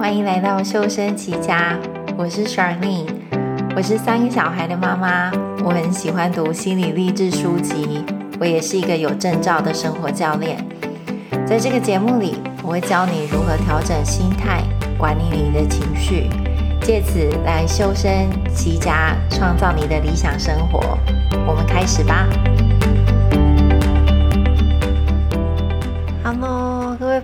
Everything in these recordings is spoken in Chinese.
欢迎来到修身齐家，我是 Charlene，我是三个小孩的妈妈，我很喜欢读心理励志书籍，我也是一个有证照的生活教练。在这个节目里，我会教你如何调整心态，管理你的情绪，借此来修身齐家，创造你的理想生活。我们开始吧。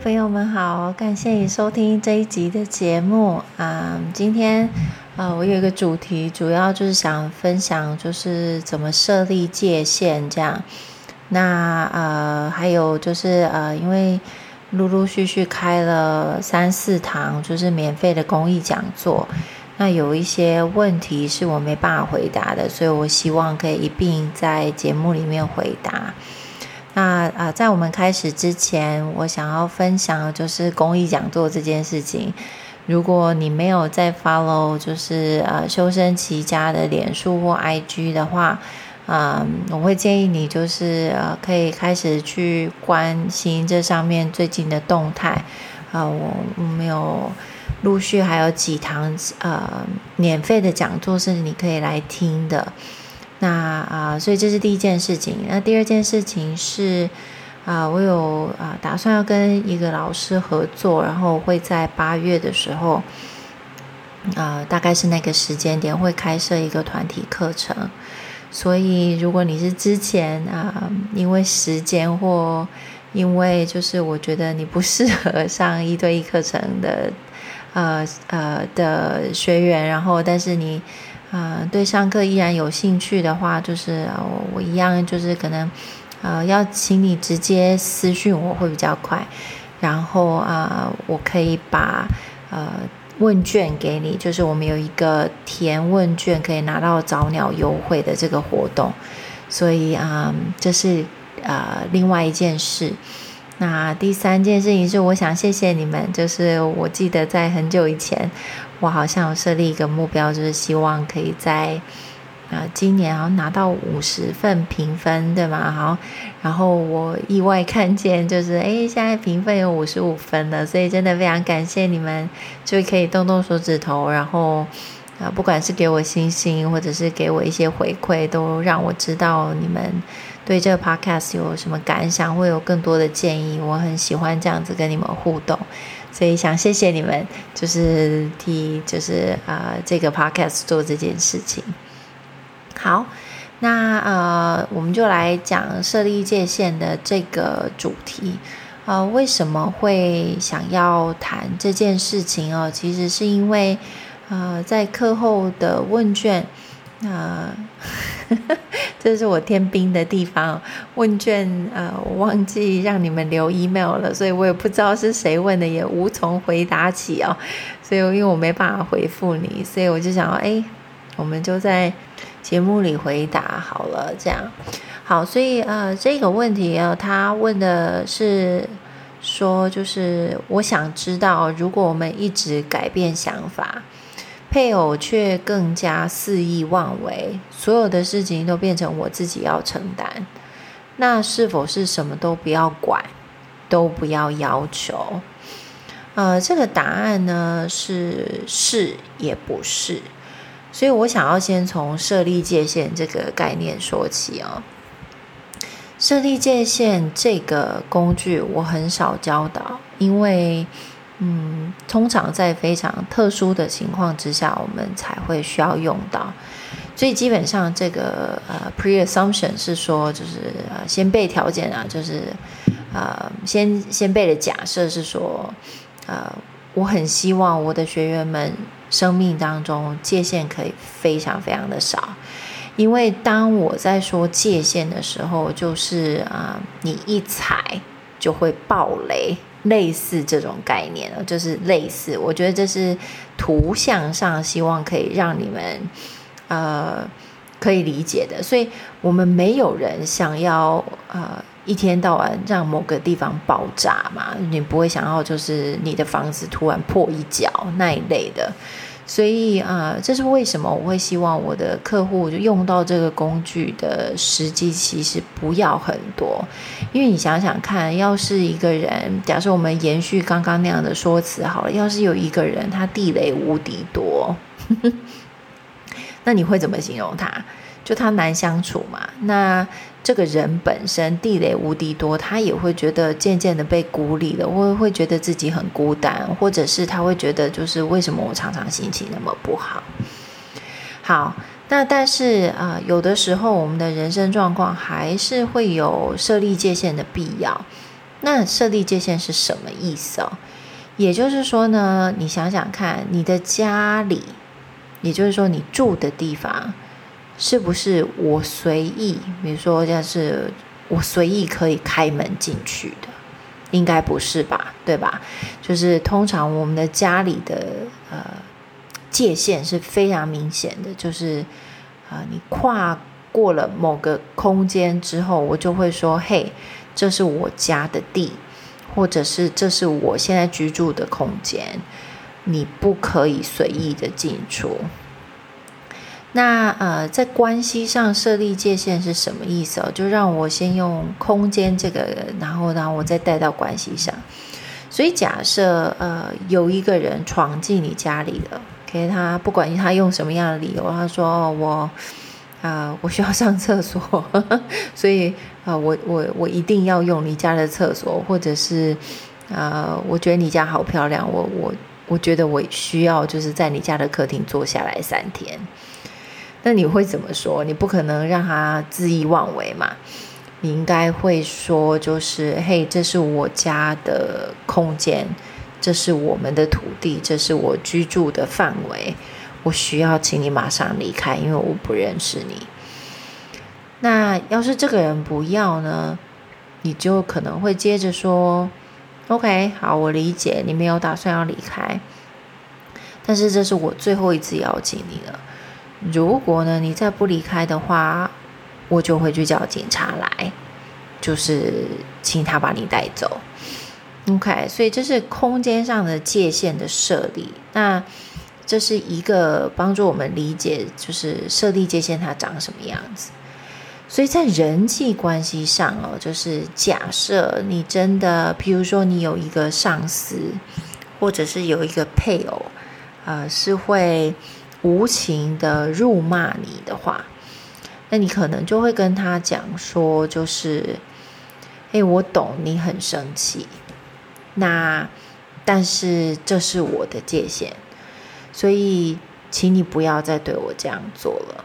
朋友们好，感谢你收听这一集的节目啊、今天呃，我有一个主题，主要就是想分享，就是怎么设立界限这样。那呃，还有就是呃，因为陆陆续续开了三四堂，就是免费的公益讲座，那有一些问题是我没办法回答的，所以我希望可以一并在节目里面回答。那啊、在我们开始之前，我想要分享的就是公益讲座这件事情。如果你没有在 follow，就是呃修身齐家的脸书或 IG 的话，啊、我会建议你就是呃可以开始去关心这上面最近的动态。啊、我没有陆续还有几堂呃免费的讲座是你可以来听的。那啊、所以这是第一件事情。那第二件事情是，啊、我有啊、打算要跟一个老师合作，然后会在八月的时候，啊、大概是那个时间点会开设一个团体课程。所以，如果你是之前啊、因为时间或因为就是我觉得你不适合上一对一课程的，呃呃的学员，然后但是你。呃，对上课依然有兴趣的话，就是我，一样，就是可能，呃，要请你直接私讯我会比较快，然后啊、我可以把呃问卷给你，就是我们有一个填问卷可以拿到早鸟优惠的这个活动，所以啊、这是呃另外一件事。那第三件事情是，我想谢谢你们，就是我记得在很久以前。我好像有设立一个目标，就是希望可以在啊、今年好像拿到五十份评分，对吗？好，然后我意外看见，就是诶，现在评分有五十五分了，所以真的非常感谢你们，就可以动动手指头，然后啊、不管是给我星星，或者是给我一些回馈，都让我知道你们对这个 podcast 有什么感想，会有更多的建议。我很喜欢这样子跟你们互动。所以想谢谢你们，就是替就是啊、呃、这个 podcast 做这件事情。好，那呃我们就来讲设立界限的这个主题。呃，为什么会想要谈这件事情哦？其实是因为呃在课后的问卷。那、呃、这是我天兵的地方，问卷呃，我忘记让你们留 email 了，所以我也不知道是谁问的，也无从回答起哦。所以因为我没办法回复你，所以我就想，哎，我们就在节目里回答好了，这样好。所以呃，这个问题啊，他问的是说，就是我想知道，如果我们一直改变想法。配偶却更加肆意妄为，所有的事情都变成我自己要承担。那是否是什么都不要管，都不要要求？呃，这个答案呢是是也不是。所以我想要先从设立界限这个概念说起哦。设立界限这个工具我很少教导，因为。嗯，通常在非常特殊的情况之下，我们才会需要用到。所以基本上，这个呃 pre-assumption 是说，就是呃先备条件啊，就是呃先先备的假设是说，呃我很希望我的学员们生命当中界限可以非常非常的少，因为当我在说界限的时候，就是啊、你一踩就会爆雷。类似这种概念，就是类似，我觉得这是图像上希望可以让你们呃可以理解的。所以，我们没有人想要呃一天到晚让某个地方爆炸嘛，你不会想要就是你的房子突然破一角那一类的。所以啊、这是为什么我会希望我的客户就用到这个工具的时机其实不要很多，因为你想想看，要是一个人，假设我们延续刚刚那样的说辞好了，要是有一个人他地雷无敌多，那你会怎么形容他？就他难相处嘛？那这个人本身地雷无敌多，他也会觉得渐渐的被孤立了，或会觉得自己很孤单，或者是他会觉得就是为什么我常常心情那么不好？好，那但是啊、有的时候我们的人生状况还是会有设立界限的必要。那设立界限是什么意思哦？也就是说呢，你想想看，你的家里，也就是说你住的地方。是不是我随意？比如说，像是我随意可以开门进去的，应该不是吧？对吧？就是通常我们的家里的呃界限是非常明显的，就是啊、你跨过了某个空间之后，我就会说：“嘿，这是我家的地，或者是这是我现在居住的空间，你不可以随意的进出。”那呃，在关系上设立界限是什么意思哦？就让我先用空间这个，然后然后我再带到关系上。所以假设呃有一个人闯进你家里了，给他不管他用什么样的理由，他说我啊、我需要上厕所，所以啊、呃、我我我一定要用你家的厕所，或者是啊、呃、我觉得你家好漂亮，我我我觉得我需要就是在你家的客厅坐下来三天。那你会怎么说？你不可能让他恣意妄为嘛？你应该会说，就是嘿，这是我家的空间，这是我们的土地，这是我居住的范围，我需要请你马上离开，因为我不认识你。那要是这个人不要呢？你就可能会接着说：“OK，好，我理解你没有打算要离开，但是这是我最后一次邀请你了。”如果呢，你再不离开的话，我就会去叫警察来，就是请他把你带走。OK，所以这是空间上的界限的设立。那这是一个帮助我们理解，就是设立界限它长什么样子。所以在人际关系上哦，就是假设你真的，譬如说你有一个上司，或者是有一个配偶，呃，是会。无情的辱骂你的话，那你可能就会跟他讲说，就是，哎，我懂你很生气，那但是这是我的界限，所以请你不要再对我这样做了。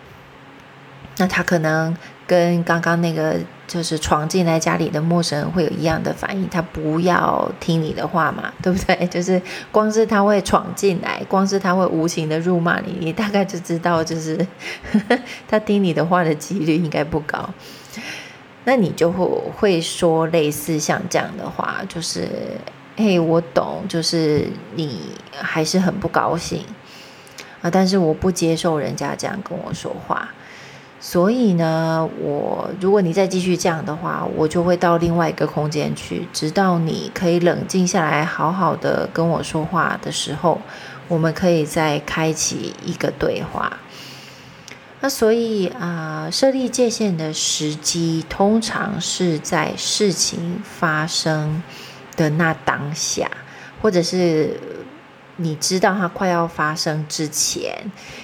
那他可能跟刚刚那个。就是闯进来家里的陌生人会有一样的反应，他不要听你的话嘛，对不对？就是光是他会闯进来，光是他会无情的辱骂你，你大概就知道，就是呵 呵他听你的话的几率应该不高。那你就会会说类似像这样的话，就是嘿，我懂，就是你还是很不高兴啊，但是我不接受人家这样跟我说话。所以呢，我如果你再继续这样的话，我就会到另外一个空间去，直到你可以冷静下来，好好的跟我说话的时候，我们可以再开启一个对话。那所以啊，设立界限的时机，通常是在事情发生的那当下，或者是。你知道它快要发生之前，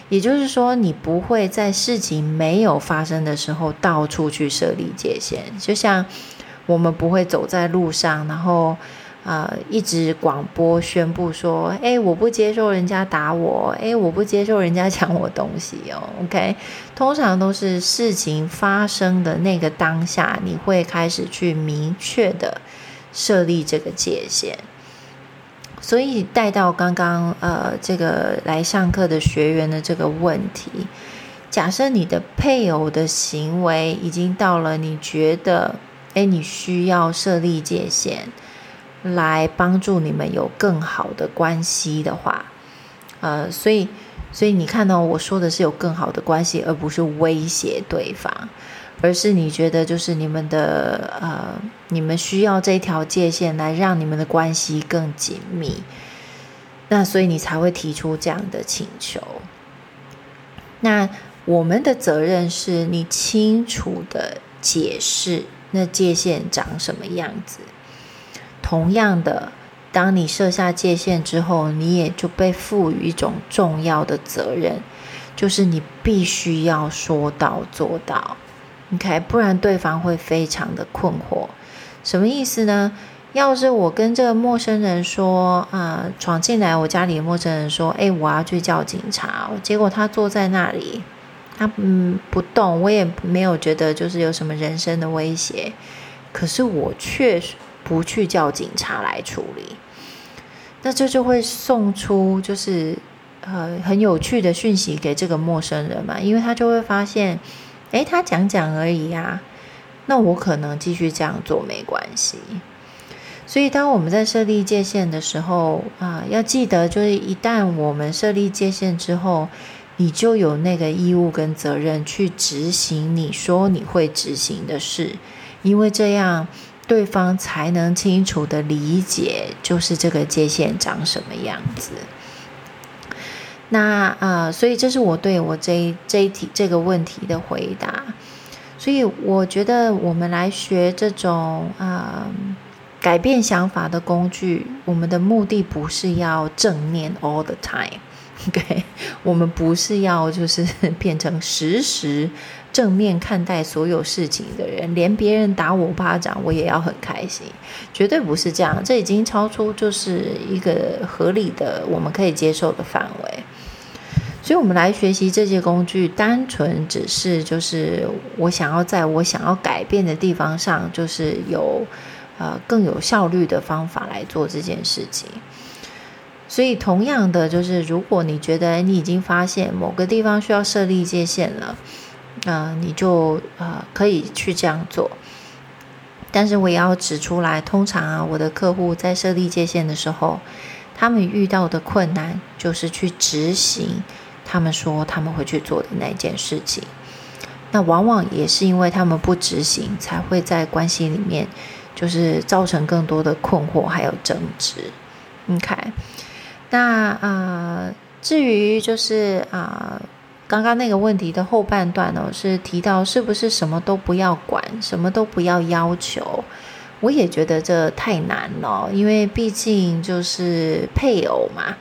也就是说，你不会在事情没有发生的时候到处去设立界限。就像我们不会走在路上，然后呃一直广播宣布说：“哎，我不接受人家打我，哎，我不接受人家抢我东西哦。” OK，通常都是事情发生的那个当下，你会开始去明确的设立这个界限。所以带到刚刚呃这个来上课的学员的这个问题，假设你的配偶的行为已经到了你觉得诶你需要设立界限，来帮助你们有更好的关系的话，呃，所以所以你看到我说的是有更好的关系，而不是威胁对方。而是你觉得，就是你们的呃，你们需要这条界限来让你们的关系更紧密。那所以你才会提出这样的请求。那我们的责任是你清楚的解释那界限长什么样子。同样的，当你设下界限之后，你也就被赋予一种重要的责任，就是你必须要说到做到。OK，不然对方会非常的困惑。什么意思呢？要是我跟这个陌生人说，啊、闯进来我家里的陌生人说，哎，我要去叫警察，结果他坐在那里，他嗯不动，我也没有觉得就是有什么人身的威胁，可是我却不去叫警察来处理，那这就会送出就是呃很有趣的讯息给这个陌生人嘛，因为他就会发现。诶，他讲讲而已呀，那我可能继续这样做没关系。所以，当我们在设立界限的时候啊，要记得，就是一旦我们设立界限之后，你就有那个义务跟责任去执行你说你会执行的事，因为这样对方才能清楚地理解，就是这个界限长什么样子。那呃，所以这是我对我这这一题这个问题的回答。所以我觉得我们来学这种啊、改变想法的工具，我们的目的不是要正面 all the time，OK？我们不是要就是 变成时时正面看待所有事情的人，连别人打我巴掌我也要很开心，绝对不是这样。这已经超出就是一个合理的我们可以接受的范围。所以，我们来学习这些工具，单纯只是就是我想要在我想要改变的地方上，就是有呃更有效率的方法来做这件事情。所以，同样的，就是如果你觉得你已经发现某个地方需要设立界限了，那、你就呃可以去这样做。但是，我也要指出来，通常啊，我的客户在设立界限的时候，他们遇到的困难就是去执行。他们说他们会去做的那件事情，那往往也是因为他们不执行，才会在关系里面就是造成更多的困惑还有争执。OK，那啊、呃，至于就是啊、刚刚那个问题的后半段呢，是提到是不是什么都不要管，什么都不要要求。我也觉得这太难了，因为毕竟就是配偶嘛。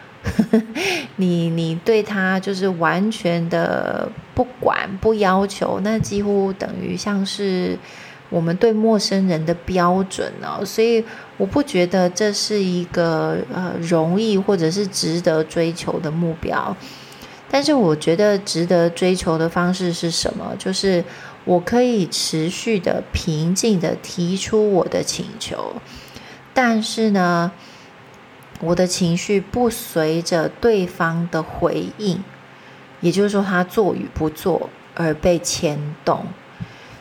你你对他就是完全的不管不要求，那几乎等于像是我们对陌生人的标准哦，所以我不觉得这是一个呃容易或者是值得追求的目标。但是我觉得值得追求的方式是什么？就是我可以持续的平静的提出我的请求，但是呢，我的情绪不随着对方的回应，也就是说，他做与不做而被牵动。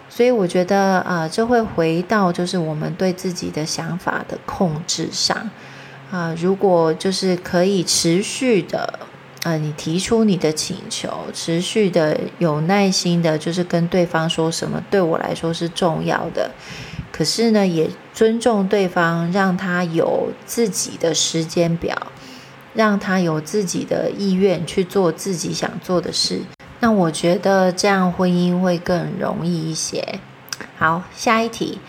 所以，我觉得啊、这会回到就是我们对自己的想法的控制上啊、如果就是可以持续的，呃，你提出你的请求，持续的有耐心的，就是跟对方说什么对我来说是重要的。可是呢，也尊重对方，让他有自己的时间表，让他有自己的意愿去做自己想做的事。那我觉得这样婚姻会更容易一些。好，下一题，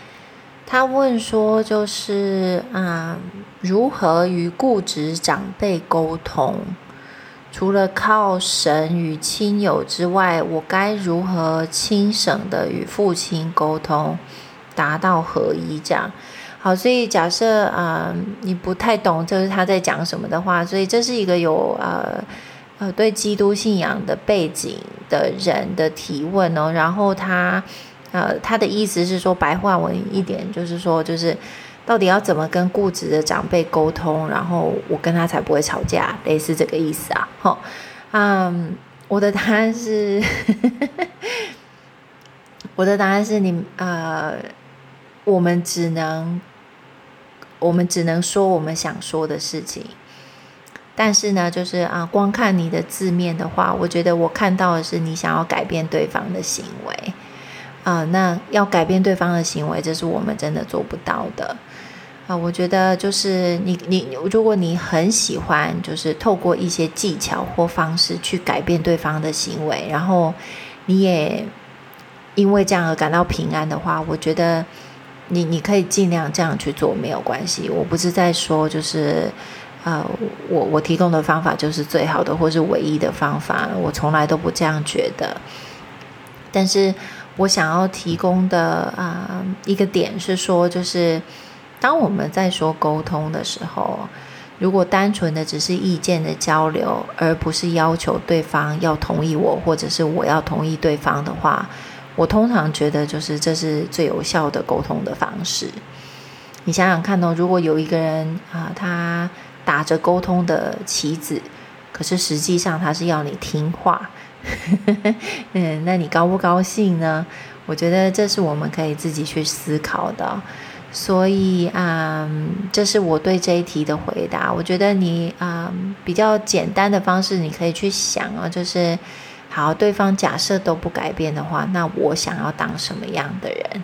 他问说，就是啊，如何与固执长辈沟通？除了靠神与亲友之外，我该如何轻省的与父亲沟通？达到合一，这样好。所以假设啊、你不太懂就是他在讲什么的话，所以这是一个有呃呃对基督信仰的背景的人的提问哦。然后他呃他的意思是说，白话文一点就是说，就是到底要怎么跟固执的长辈沟通，然后我跟他才不会吵架，类似这个意思啊。好，嗯，我的答案是，我的答案是你呃。我们只能，我们只能说我们想说的事情。但是呢，就是啊，光看你的字面的话，我觉得我看到的是你想要改变对方的行为啊。那要改变对方的行为，这是我们真的做不到的啊，我觉得就是你你，如果你很喜欢，就是透过一些技巧或方式去改变对方的行为，然后你也因为这样而感到平安的话，我觉得你你可以尽量这样去做，没有关系。我不是在说就是，呃，我我提供的方法就是最好的或是唯一的方法，我从来都不这样觉得。但是我想要提供的啊、一个点是说，就是。当我们在说沟通的时候，如果单纯的只是意见的交流，而不是要求对方要同意我，或者是我要同意对方的话，我通常觉得就是这是最有效的沟通的方式。你想想看哦，如果有一个人啊，他打着沟通的旗子，可是实际上他是要你听话，嗯，那你高不高兴呢？我觉得这是我们可以自己去思考的。所以啊、这是我对这一题的回答。我觉得你啊、比较简单的方式，你可以去想啊，就是好，对方假设都不改变的话，那我想要当什么样的人？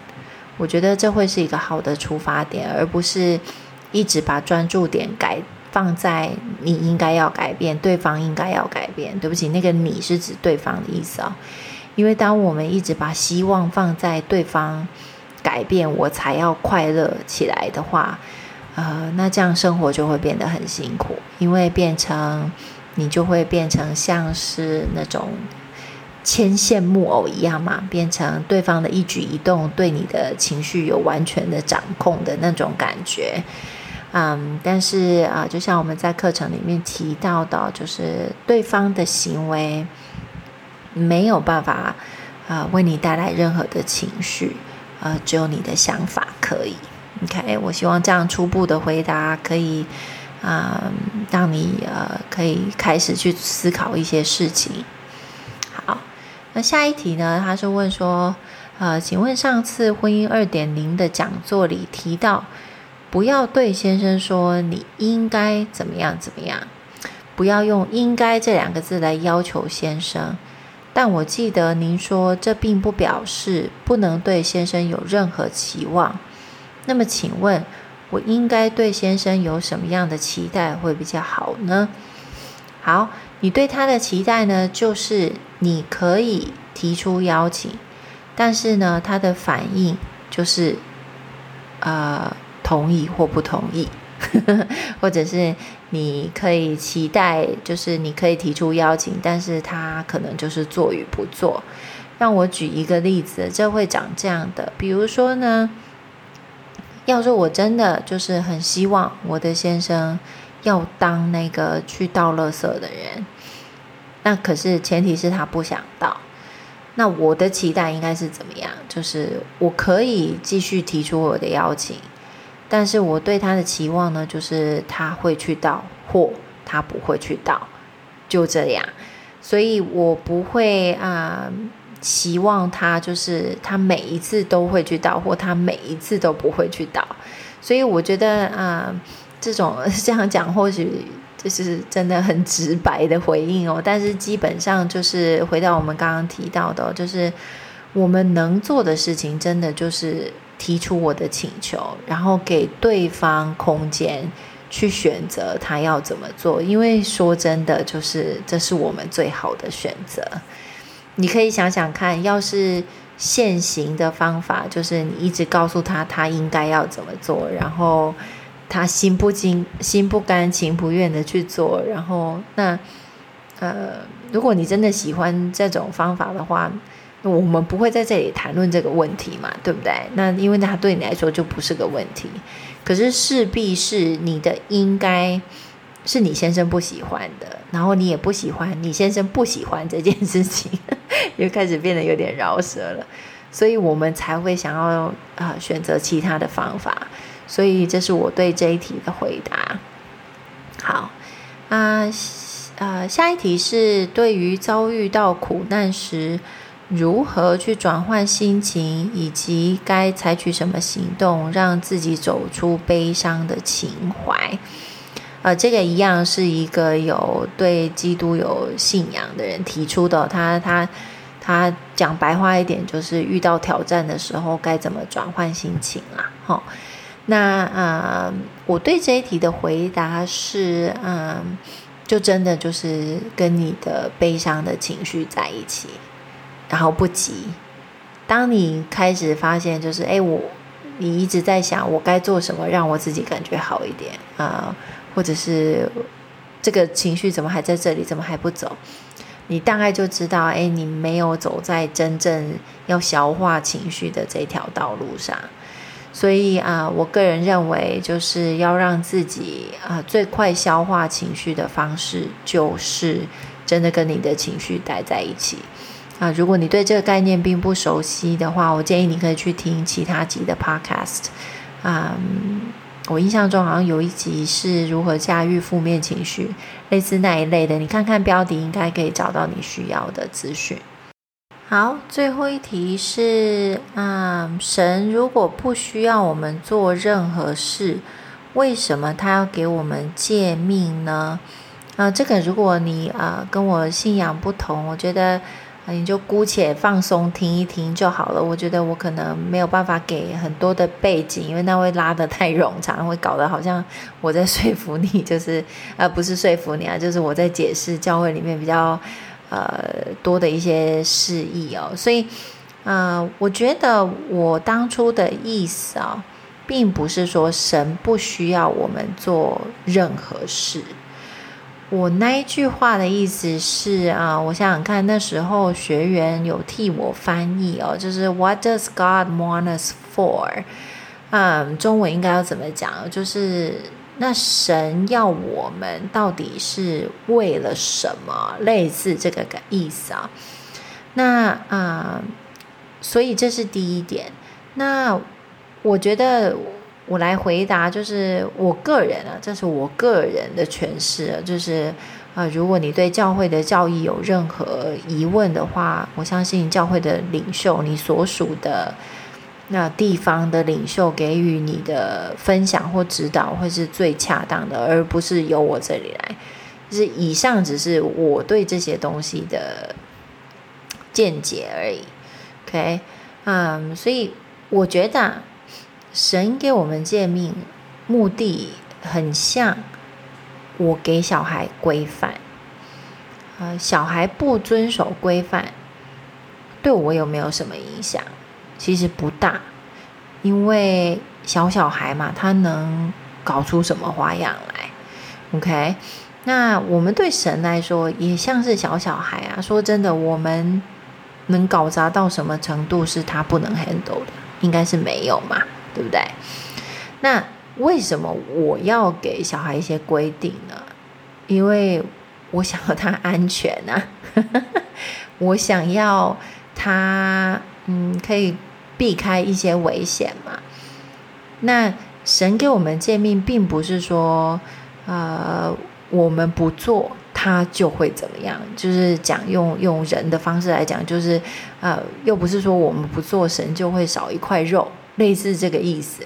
我觉得这会是一个好的出发点，而不是一直把专注点改放在你应该要改变，对方应该要改变。对不起，那个你是指对方的意思啊，因为当我们一直把希望放在对方。改变我才要快乐起来的话，呃，那这样生活就会变得很辛苦，因为变成你就会变成像是那种牵线木偶一样嘛，变成对方的一举一动对你的情绪有完全的掌控的那种感觉。嗯，但是啊，就像我们在课程里面提到的，就是对方的行为没有办法啊，为你带来任何的情绪。呃，只有你的想法可以。OK，我希望这样初步的回答可以啊、呃，让你呃可以开始去思考一些事情。好，那下一题呢？他是问说，呃，请问上次婚姻二点零的讲座里提到，不要对先生说你应该怎么样怎么样，不要用应该这两个字来要求先生。但我记得您说，这并不表示不能对先生有任何期望。那么，请问我应该对先生有什么样的期待会比较好呢？好，你对他的期待呢，就是你可以提出邀请，但是呢，他的反应就是呃同意或不同意。或者是你可以期待，就是你可以提出邀请，但是他可能就是做与不做。让我举一个例子，这会长这样的，比如说呢，要是我真的就是很希望我的先生要当那个去倒垃圾的人，那可是前提是他不想倒，那我的期待应该是怎么样？就是我可以继续提出我的邀请。但是我对他的期望呢，就是他会去倒，或他不会去倒，就这样。所以我不会啊、期望他就是他每一次都会去倒，或他每一次都不会去倒。所以我觉得啊、这种这样讲或许就是真的很直白的回应哦。但是基本上就是回到我们刚刚提到的，就是我们能做的事情，真的就是。提出我的请求，然后给对方空间去选择他要怎么做。因为说真的，就是这是我们最好的选择。你可以想想看，要是现行的方法，就是你一直告诉他他应该要怎么做，然后他心不惊心不甘情不愿的去做，然后那呃，如果你真的喜欢这种方法的话。我们不会在这里谈论这个问题嘛，对不对？那因为他对你来说就不是个问题，可是势必是你的应该是你先生不喜欢的，然后你也不喜欢你先生不喜欢这件事情，又开始变得有点饶舌了，所以我们才会想要啊、选择其他的方法，所以这是我对这一题的回答。好啊，呃，呃，下一题是对于遭遇到苦难时。如何去转换心情，以及该采取什么行动，让自己走出悲伤的情怀？呃，这个一样是一个有对基督有信仰的人提出的。他他他讲白话一点，就是遇到挑战的时候该怎么转换心情啦。齁，那呃，我对这一题的回答是，嗯，就真的就是跟你的悲伤的情绪在一起，然后不急。当你开始发现，就是哎，我你一直在想我该做什么让我自己感觉好一点啊，或者是这个情绪怎么还在这里，怎么还不走？你大概就知道，哎，你没有走在真正要消化情绪的这条道路上。所以啊，我个人认为，就是要让自己啊最快消化情绪的方式，就是真的跟你的情绪待在一起。啊，如果你对这个概念并不熟悉的话，我建议你可以去听其他集的 podcast。啊，我印象中好像有一集是如何驾驭负面情绪，类似那一类的。你看看标题，应该可以找到你需要的资讯。好，最后一题是，啊，神如果不需要我们做任何事，为什么他要给我们诫命呢？啊，这个如果你啊跟我信仰不同，我觉得。你就姑且放松听一听就好了。我觉得我可能没有办法给很多的背景，因为那会拉得太冗长，会搞得好像我在说服你，就是呃不是说服你啊，就是我在解释教会里面比较呃多的一些事意哦。所以呃，我觉得我当初的意思啊、并不是说神不需要我们做任何事。我那一句话的意思是啊，我想想看，那时候学员有替我翻译哦，就是 What does God want us for？嗯，中文应该要怎么讲？就是那神要我们到底是为了什么？类似这个意思啊。那啊、所以这是第一点。那我觉得。我来回答，就是我个人啊，这是我个人的诠释啊，就是啊、如果你对教会的教义有任何疑问的话，我相信教会的领袖，你所属的那地方的领袖给予你的分享或指导会是最恰当的，而不是由我这里来。就是以上只是我对这些东西的见解而已。OK，嗯，所以我觉得。神给我们诫命，目的很像我给小孩规范。呃，小孩不遵守规范，对我有没有什么影响？其实不大，因为小小孩嘛，他能搞出什么花样来？OK，那我们对神来说也像是小小孩啊。说真的，我们能搞砸到什么程度是他不能 handle 的？应该是没有嘛。对不对？那为什么我要给小孩一些规定呢？因为我想要他安全啊，我想要他嗯可以避开一些危险嘛。那神给我们诫命，并不是说呃我们不做他就会怎么样，就是讲用用人的方式来讲，就是呃又不是说我们不做神就会少一块肉。类似这个意思，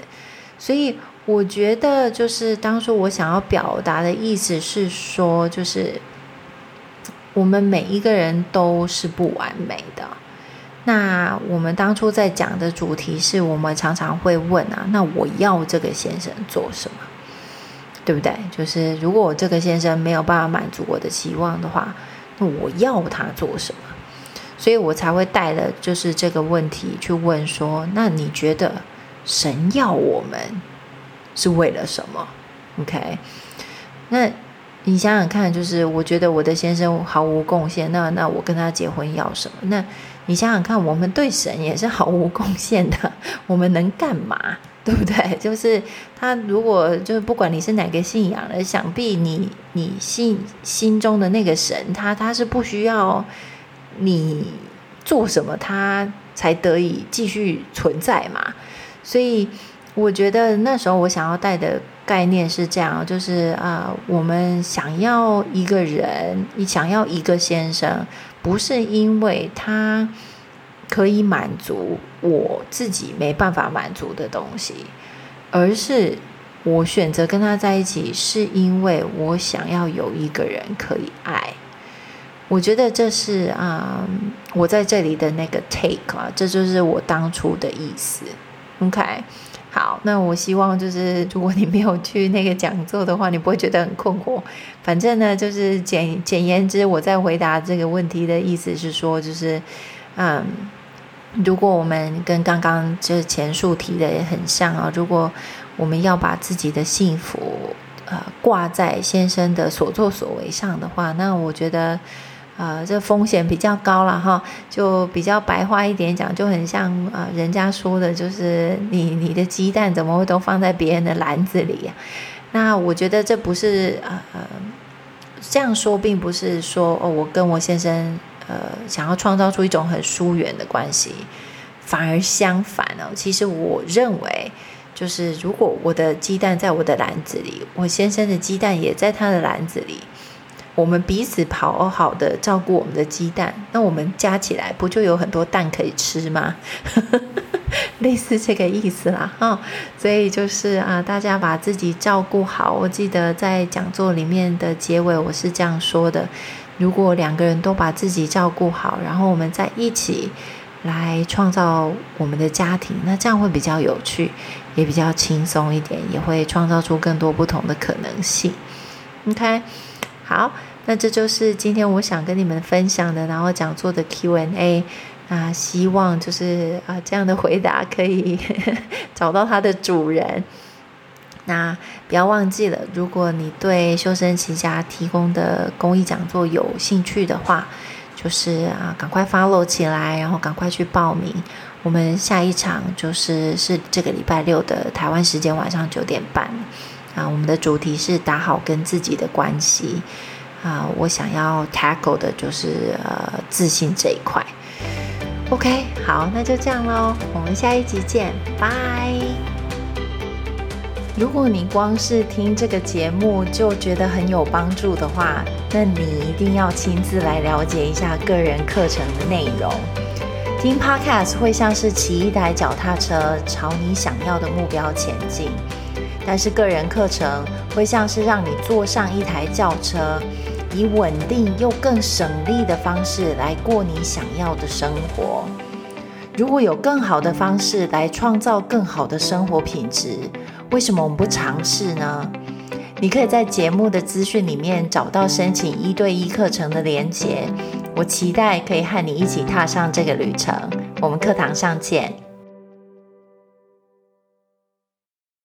所以我觉得就是当初我想要表达的意思是说，就是我们每一个人都是不完美的。那我们当初在讲的主题是我们常常会问啊，那我要这个先生做什么？对不对？就是如果我这个先生没有办法满足我的期望的话，那我要他做什么？所以我才会带了就是这个问题去问说，那你觉得神要我们是为了什么？OK？那你想想看，就是我觉得我的先生毫无贡献，那那我跟他结婚要什么？那你想想看，我们对神也是毫无贡献的，我们能干嘛？对不对？就是他如果就是不管你是哪个信仰的，想必你你心心中的那个神，他他是不需要。你做什么，他才得以继续存在嘛？所以我觉得那时候我想要带的概念是这样，就是啊、我们想要一个人，你想要一个先生，不是因为他可以满足我自己没办法满足的东西，而是我选择跟他在一起，是因为我想要有一个人可以爱。我觉得这是啊、我在这里的那个 take 啊，这就是我当初的意思。OK，好，那我希望就是如果你没有去那个讲座的话，你不会觉得很困惑。反正呢，就是简简言之，我在回答这个问题的意思是说，就是嗯，如果我们跟刚刚就是前述提的也很像啊，如果我们要把自己的幸福呃挂在先生的所作所为上的话，那我觉得。呃，这风险比较高了哈，就比较白话一点讲，就很像呃，人家说的，就是你你的鸡蛋怎么会都放在别人的篮子里呀？那我觉得这不是呃这样说，并不是说哦，我跟我先生呃想要创造出一种很疏远的关系，反而相反哦。其实我认为，就是如果我的鸡蛋在我的篮子里，我先生的鸡蛋也在他的篮子里。我们彼此跑好的照顾我们的鸡蛋，那我们加起来不就有很多蛋可以吃吗？类似这个意思啦，哈。所以就是啊，大家把自己照顾好。我记得在讲座里面的结尾，我是这样说的：如果两个人都把自己照顾好，然后我们再一起来创造我们的家庭，那这样会比较有趣，也比较轻松一点，也会创造出更多不同的可能性。OK。好，那这就是今天我想跟你们分享的，然后讲座的 Q&A 啊，希望就是啊这样的回答可以 找到它的主人。那不要忘记了，如果你对修身齐家提供的公益讲座有兴趣的话，就是啊赶快 follow 起来，然后赶快去报名。我们下一场就是是这个礼拜六的台湾时间晚上九点半。啊，我们的主题是打好跟自己的关系啊，我想要 tackle 的就是呃自信这一块。OK，好，那就这样喽，我们下一集见，拜。如果你光是听这个节目就觉得很有帮助的话，那你一定要亲自来了解一下个人课程的内容。听 Podcast 会像是骑一台脚踏车朝你想要的目标前进。但是个人课程会像是让你坐上一台轿车，以稳定又更省力的方式来过你想要的生活。如果有更好的方式来创造更好的生活品质，为什么我们不尝试呢？你可以在节目的资讯里面找到申请一对一课程的连结。我期待可以和你一起踏上这个旅程。我们课堂上见。